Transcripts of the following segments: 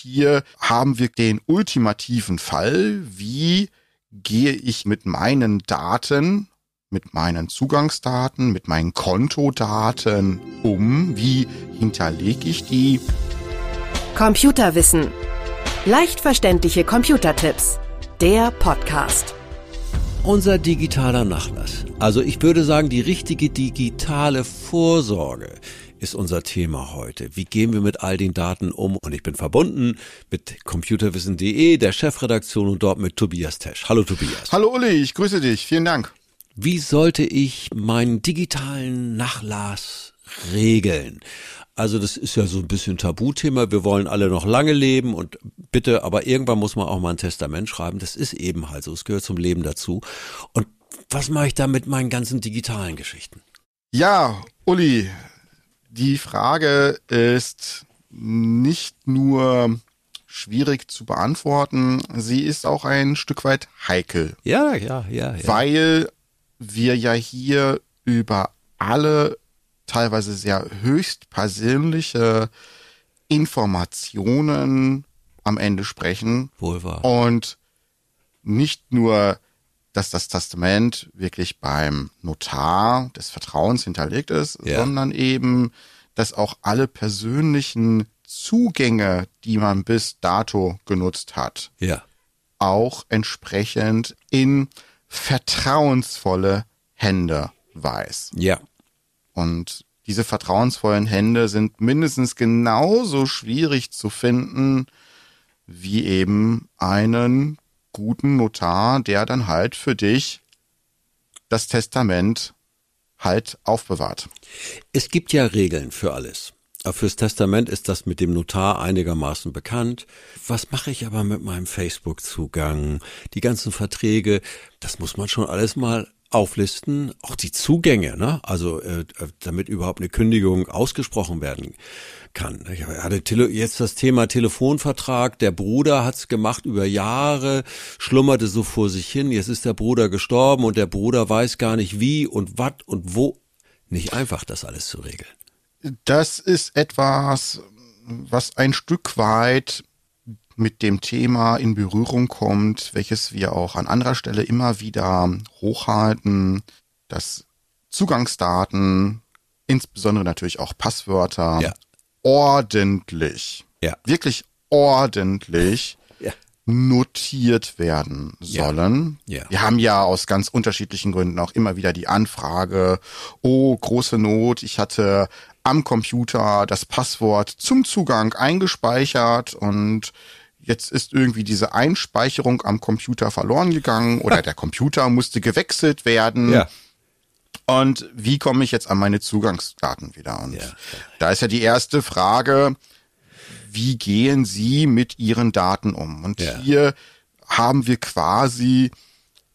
hier haben wir den ultimativen Fall, wie gehe ich mit meinen Daten, mit meinen Zugangsdaten, mit meinen Kontodaten um, wie hinterlege ich die. Computerwissen. Leicht verständliche Computertipps. Der Podcast. Unser digitaler Nachlass. Also ich würde sagen, die richtige digitale Vorsorge ist unser Thema heute. Wie gehen wir mit all den Daten um? Und ich bin verbunden mit computerwissen.de, der Chefredaktion und dort mit Tobias Tesch. Hallo Tobias. Hallo Uli, ich grüße dich. Vielen Dank. Wie sollte ich meinen digitalen Nachlass regeln? Also das ist ja so ein bisschen Tabuthema. Wir wollen alle noch lange leben und bitte, aber irgendwann muss man auch mal ein Testament schreiben. Das ist eben halt so. Es gehört zum Leben dazu. Und was mache ich da mit meinen ganzen digitalen Geschichten? Ja, Uli, die Frage ist nicht nur schwierig zu beantworten, sie ist auch ein Stück weit heikel. Ja, ja, ja. ja. Weil wir ja hier über alle teilweise sehr höchst persönliche Informationen am Ende sprechen. Wohl wahr. Und nicht nur, dass das Testament wirklich beim Notar des Vertrauens hinterlegt ist, Ja. sondern eben, dass auch alle persönlichen Zugänge, die man bis dato genutzt hat, Ja. auch entsprechend in vertrauensvolle Hände weiß. Ja. Und diese vertrauensvollen Hände sind mindestens genauso schwierig zu finden wie eben einen guten Notar, der dann halt für dich das Testament halt aufbewahrt. Es gibt ja Regeln für alles. Fürs Testament ist das mit dem Notar einigermaßen bekannt. Was mache ich aber mit meinem Facebook-Zugang? Die ganzen Verträge, das muss man schon alles mal auflisten. Auch die Zugänge, ne? Also äh, damit überhaupt eine Kündigung ausgesprochen werden kann. Ich hatte jetzt das Thema Telefonvertrag. Der Bruder hat's gemacht über Jahre, schlummerte so vor sich hin. Jetzt ist der Bruder gestorben und der Bruder weiß gar nicht wie und was und wo. Nicht einfach, das alles zu regeln. Das ist etwas, was ein Stück weit mit dem Thema in Berührung kommt, welches wir auch an anderer Stelle immer wieder hochhalten, dass Zugangsdaten, insbesondere natürlich auch Passwörter, Ja. ordentlich, Ja. wirklich ordentlich Ja. notiert werden sollen. Wir haben ja aus ganz unterschiedlichen Gründen auch immer wieder die Anfrage, oh, große Not, ich hatte am Computer das Passwort zum Zugang eingespeichert und jetzt ist irgendwie diese Einspeicherung am Computer verloren gegangen oder der Computer musste gewechselt werden. Und wie komme ich jetzt an meine Zugangsdaten wieder? Und Ja, ja. da ist ja die erste Frage, wie gehen Sie mit Ihren Daten um? Und Ja. hier haben wir quasi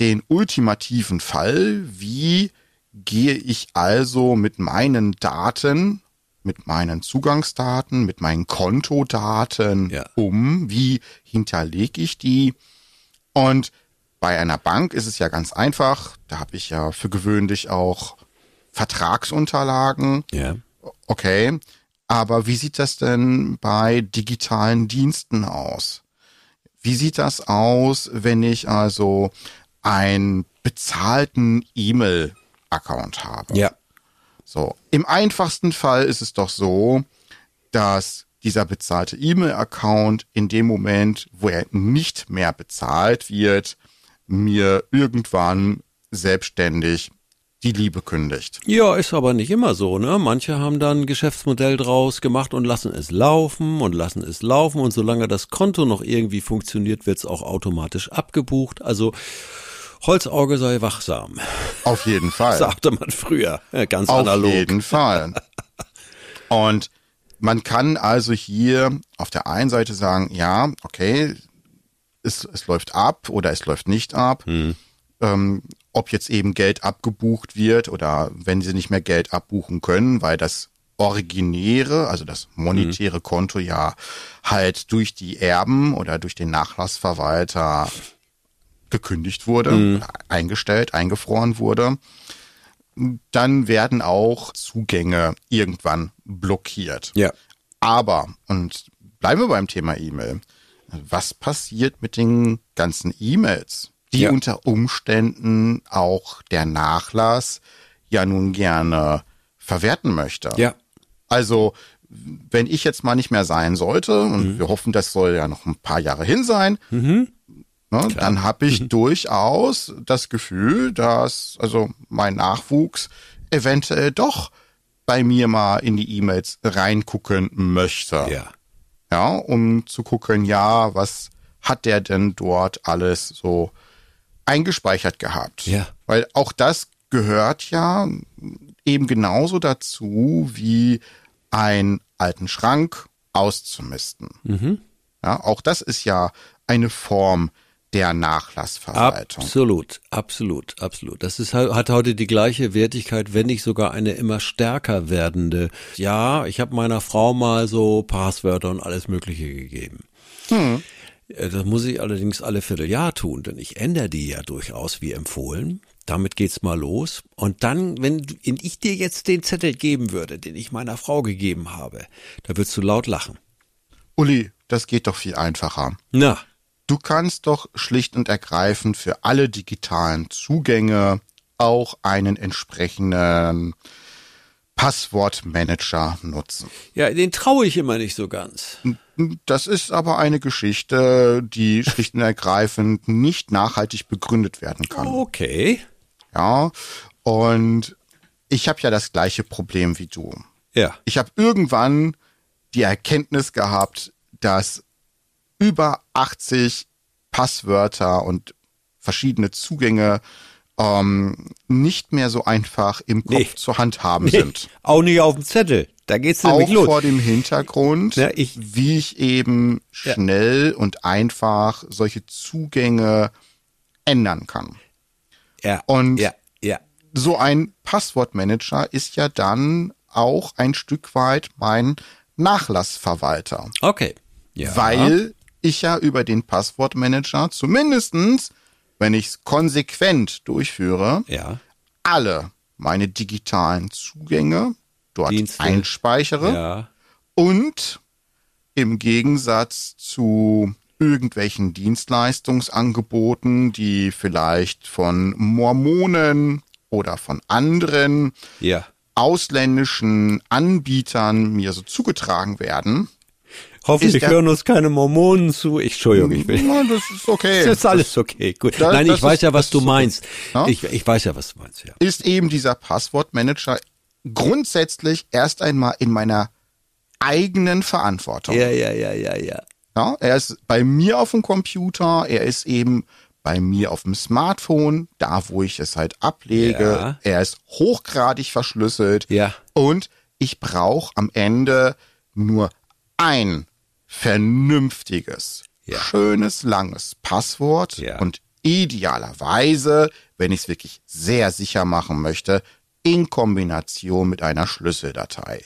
den ultimativen Fall, wie gehe ich also mit meinen Daten, mit meinen Zugangsdaten, mit meinen Kontodaten Ja. um? Wie hinterlege ich die? Und bei einer Bank ist es ja ganz einfach. Da habe ich ja für gewöhnlich auch Vertragsunterlagen. Ja. Okay. Aber wie sieht das denn bei digitalen Diensten aus? Wie sieht das aus, wenn ich also einen bezahlten E-Mail-Account habe? Ja. So, im einfachsten Fall ist es doch so, dass dieser bezahlte E-Mail-Account in dem Moment, wo er nicht mehr bezahlt wird, mir irgendwann selbstständig die Liebe kündigt. Ja, ist aber nicht immer so, ne? Manche haben dann ein Geschäftsmodell draus gemacht und lassen es laufen und lassen es laufen und solange das Konto noch irgendwie funktioniert, wird's auch automatisch abgebucht. Also Holzauge sei wachsam, Auf jeden Fall. sagte man früher, ganz Auf analog. jeden Fall. Und man kann also hier auf der einen Seite sagen, ja, okay, es, es läuft ab oder es läuft nicht ab. Hm. Ähm, ob jetzt eben Geld abgebucht wird oder wenn sie nicht mehr Geld abbuchen können, weil das originäre, also das monetäre Hm. Konto ja halt durch die Erben oder durch den Nachlassverwalter gekündigt wurde, Hm. oder eingestellt, eingefroren wurde, dann werden auch Zugänge irgendwann blockiert. Ja. Aber, und bleiben wir beim Thema E-Mail. Was passiert mit den ganzen E-Mails, die Ja. unter Umständen auch der Nachlass ja nun gerne verwerten möchte? Ja. Also, wenn ich jetzt mal nicht mehr sein sollte, und wir hoffen, das soll ja noch ein paar Jahre hin sein, ne, dann habe ich durchaus das Gefühl, dass also mein Nachwuchs eventuell doch bei mir mal in die E-Mails reingucken möchte. Ja. Ja, um zu gucken, ja, was hat der denn dort alles so eingespeichert gehabt? Ja. Weil auch das gehört ja eben genauso dazu, wie einen alten Schrank auszumisten. Ja, auch das ist ja eine Form der Nachlassverwaltung. Absolut, absolut, absolut. Das ist, hat heute die gleiche Wertigkeit, wenn nicht sogar eine immer stärker werdende. Ja, ich habe meiner Frau mal so Passwörter und alles Mögliche gegeben. Äh, Das muss ich allerdings alle Vierteljahr tun, denn ich ändere die ja durchaus wie empfohlen. Damit geht's mal los. Und dann, wenn ich dir jetzt den Zettel geben würde, den ich meiner Frau gegeben habe, da würdest du laut lachen. Uli, das geht doch viel einfacher. Na, Du kannst doch schlicht und ergreifend für alle digitalen Zugänge auch einen entsprechenden Passwortmanager nutzen. ja, den traue ich immer nicht so ganz. Das ist aber eine Geschichte, die schlicht und ergreifend nicht nachhaltig begründet werden kann. Okay. Ja, und ich habe ja das gleiche Problem wie du. Ja. Ich habe irgendwann die Erkenntnis gehabt, dass über 80 Passwörter und verschiedene Zugänge ähm, nicht mehr so einfach im Kopf Nee. zu handhaben sind. Auch nicht auf dem Zettel. Da geht's nämlich Auch los. vor dem Hintergrund, Ja, ich- wie ich eben schnell und einfach solche Zugänge ändern kann. ja. Und- ja, ja. so ein Passwortmanager ist ja dann auch ein Stück weit mein Nachlassverwalter. Okay. Ja. Weil ich ja über den Passwortmanager zumindestens, wenn ich es konsequent durchführe, Ja. alle meine digitalen Zugänge dort Dienste. einspeichere Ja. und im Gegensatz zu irgendwelchen Dienstleistungsangeboten, die vielleicht von Mormonen oder von anderen Ja. ausländischen Anbietern mir so zugetragen werden. Hoffentlich hören uns keine Mormonen zu. Ich, Entschuldigung, ich will. Na, das ist okay. Das ist alles okay. Gut. Das- Nein, ich weiß ist- ja, was du meinst. Ja? Ich, ich weiß ja, was du meinst, ja. ist eben dieser Passwortmanager grundsätzlich erst einmal in meiner eigenen Verantwortung. Ja, ja, ja, ja, ja. Ja, er ist bei mir auf dem Computer, er ist eben bei mir auf dem Smartphone, da wo ich es halt ablege. Ja. Er ist hochgradig verschlüsselt. Ja. Und ich brauche am Ende nur ein vernünftiges, Ja. schönes, langes Passwort Ja. und idealerweise, wenn ich es wirklich sehr sicher machen möchte, in Kombination mit einer Schlüsseldatei.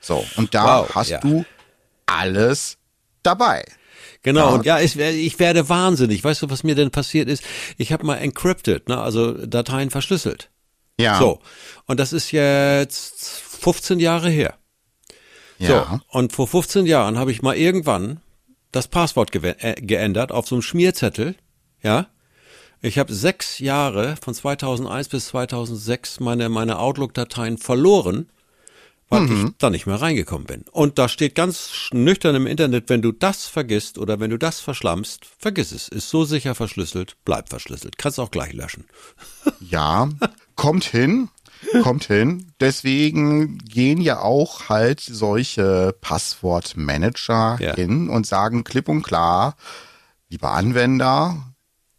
So, und da Wow, hast ja. du alles dabei. Genau, und ja, ich, ich werde wahnsinnig. Weißt du, was mir denn passiert ist? Ich habe mal encrypted, ne, also Dateien verschlüsselt. Ja. So, und das ist jetzt 15 Jahre her. Ja. So, und vor 15 Jahren habe ich mal irgendwann das Passwort äh, geändert auf so einem Schmierzettel, ja. Ich habe sechs Jahre von 2001 bis 2006 meine, meine Outlook-Dateien verloren, weil ich da nicht mehr reingekommen bin. Und da steht ganz nüchtern im Internet, wenn du das vergisst oder wenn du das verschlammst, vergiss es. Ist so sicher verschlüsselt, bleib verschlüsselt. Kannst auch gleich löschen. Ja, kommt hin, kommt hin. Deswegen gehen ja auch halt solche Passwortmanager Ja. hin und sagen klipp und klar, lieber Anwender,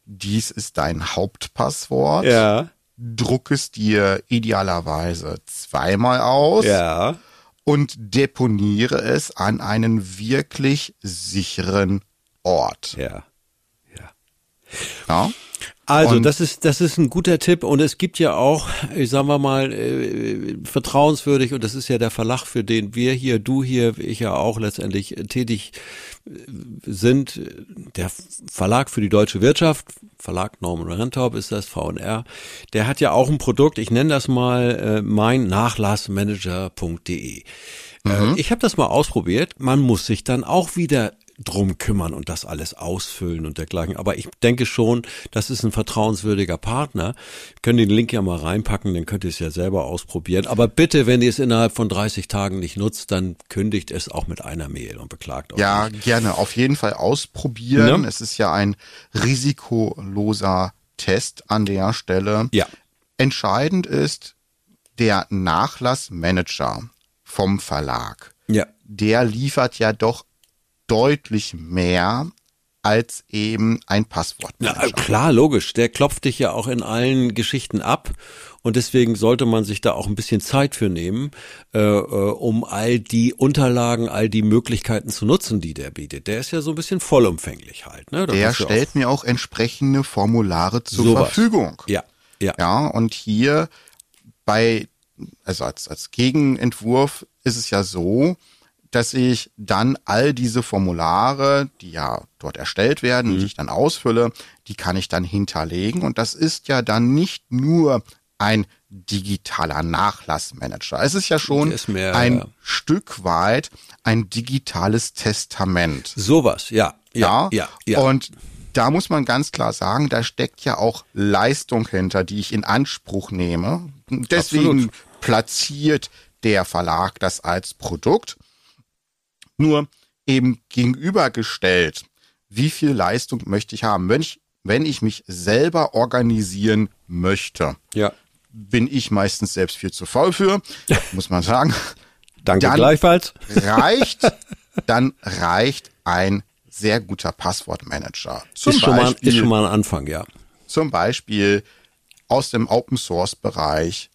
dies ist dein Hauptpasswort. Ja. Druck es dir idealerweise zweimal aus Ja. und deponiere es an einen wirklich sicheren Ort. Ja. Ja. Ja? Also, Und- das ist, das ist ein guter Tipp und es gibt ja auch, ich sagen wir mal, äh, vertrauenswürdig und das ist ja der Verlag, für den wir hier, du hier, ich ja auch letztendlich äh, tätig sind der Verlag für die deutsche Wirtschaft, Verlag Norman Rentorp ist das, VNR, der hat ja auch ein Produkt, ich nenne das mal äh, mein Nachlassmanager.de. Mhm. Ich habe das mal ausprobiert. Man muss sich dann auch wieder drum kümmern und das alles ausfüllen und dergleichen. Aber ich denke schon, das ist ein vertrauenswürdiger Partner. Können den Link ja mal reinpacken, dann könnt ihr es ja selber ausprobieren. Aber bitte, wenn ihr es innerhalb von 30 Tagen nicht nutzt, dann kündigt es auch mit einer Mail und beklagt euch. Ja, nicht. gerne. Auf jeden Fall ausprobieren. Ne? Es ist ja ein risikoloser Test an der Stelle. Ja. Entscheidend ist der Nachlassmanager vom Verlag. Ja. Der liefert ja doch deutlich mehr als eben ein Passwort. Ja, klar, logisch. Der klopft dich ja auch in allen Geschichten ab. Und deswegen sollte man sich da auch ein bisschen Zeit für nehmen, äh, äh, um all die Unterlagen, all die Möglichkeiten zu nutzen, die der bietet. Der ist ja so ein bisschen vollumfänglich halt. Ne? der stellt auch mir auch entsprechende Formulare zur sowas. Verfügung. Ja, ja. Ja, und hier bei, also als, als Gegenentwurf ist es ja so, dass ich dann all diese Formulare, die ja dort erstellt werden, mhm. die ich dann ausfülle, die kann ich dann hinterlegen. Und das ist ja dann nicht nur ein digitaler Nachlassmanager. Es ist ja schon ist mehr, ein ja. Stück weit ein digitales Testament. Sowas, ja, ja, ja, ja. Und da muss man ganz klar sagen, da steckt ja auch Leistung hinter, die ich in Anspruch nehme. Deswegen Absolut. platziert der Verlag das als Produkt. Nur eben gegenübergestellt, wie viel Leistung möchte ich haben? Wenn ich, wenn ich mich selber organisieren möchte, ja. bin ich meistens selbst viel zu faul für, muss man sagen. Danke dann gleichfalls. Reicht, dann reicht ein sehr guter Passwortmanager. Zum ist, Beispiel, schon mal, ist schon mal ein Anfang, ja. Zum Beispiel aus dem Open Source Bereich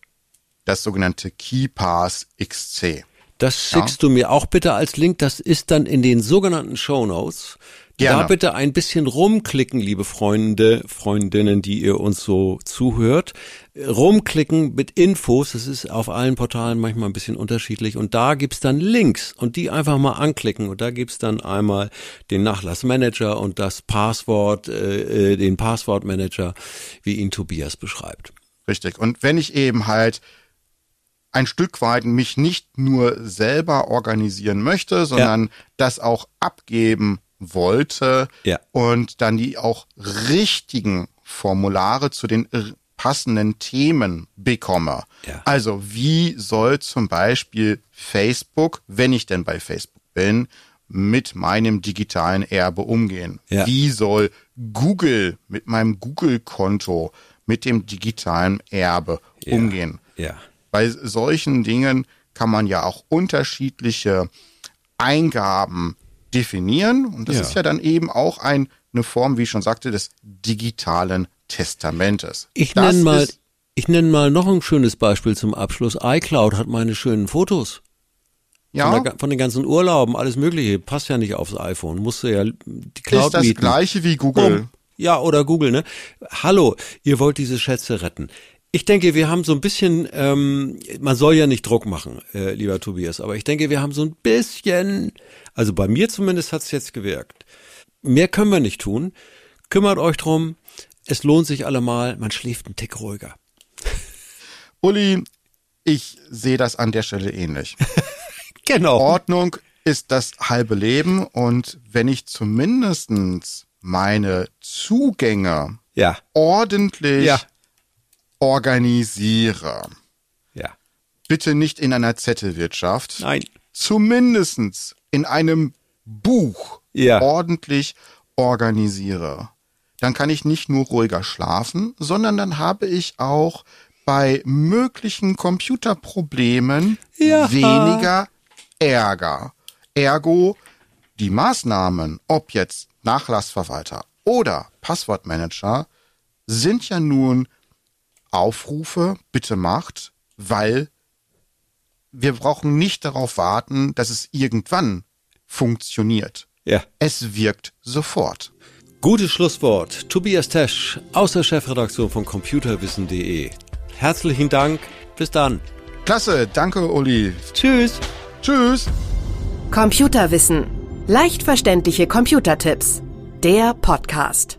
das sogenannte KeyPass XC. Das schickst ja. du mir auch bitte als Link. Das ist dann in den sogenannten Show Notes. Gerne. Da bitte ein bisschen rumklicken, liebe Freunde, Freundinnen, die ihr uns so zuhört. Rumklicken mit Infos, das ist auf allen Portalen manchmal ein bisschen unterschiedlich. Und da gibt's dann Links und die einfach mal anklicken. Und da gibt's dann einmal den Nachlassmanager und das Passwort, äh, äh den Passwortmanager, wie ihn Tobias beschreibt. Richtig. Und wenn ich eben halt ein Stück weit mich nicht nur selber organisieren möchte, sondern ja. das auch abgeben wollte ja. und dann die auch richtigen Formulare zu den passenden Themen bekomme. Ja. Also wie soll zum Beispiel Facebook, wenn ich denn bei Facebook bin, mit meinem digitalen Erbe umgehen? Ja. Wie soll Google mit meinem Google-Konto mit dem digitalen Erbe umgehen? Ja bei solchen Dingen kann man ja auch unterschiedliche Eingaben definieren. Und das ja. ist ja dann eben auch ein, eine Form, wie ich schon sagte, des digitalen Testamentes. Ich nenne mal, ich nenne mal noch ein schönes Beispiel zum Abschluss. iCloud hat meine schönen Fotos. Ja. Von, der, von, den ganzen Urlauben, alles Mögliche, passt ja nicht aufs iPhone. Musste ja die Cloud Ist das mieten. gleiche wie Google. Oh, ja, oder Google, ne? Hallo, ihr wollt diese Schätze retten. Ich denke, wir haben so ein bisschen, ähm, man soll ja nicht Druck machen, äh, lieber Tobias, aber ich denke, wir haben so ein bisschen, also bei mir zumindest hat es jetzt gewirkt. Mehr können wir nicht tun. Kümmert euch drum. Es lohnt sich allemal. Man schläft einen Tick ruhiger. Uli, ich sehe das an der Stelle ähnlich. genau. Ordnung ist das halbe Leben und wenn ich zumindestens meine Zugänge ja. ordentlich ja organisiere. Ja. Bitte nicht in einer Zettelwirtschaft. Nein. Zumindestens in einem Buch ja. ordentlich organisiere. Dann kann ich nicht nur ruhiger schlafen, sondern dann habe ich auch bei möglichen Computerproblemen ja. weniger Ärger. Ergo, die Maßnahmen, ob jetzt Nachlassverwalter oder Passwortmanager, sind ja nun Aufrufe bitte macht, weil wir brauchen nicht darauf warten, dass es irgendwann funktioniert. Ja. Es wirkt sofort. Gutes Schlusswort. Tobias Tesch aus der Chefredaktion von computerwissen.de. Herzlichen Dank. Bis dann. Klasse. Danke, Uli. Tschüss. Tschüss. Computerwissen. Leicht verständliche Computertipps. Der Podcast.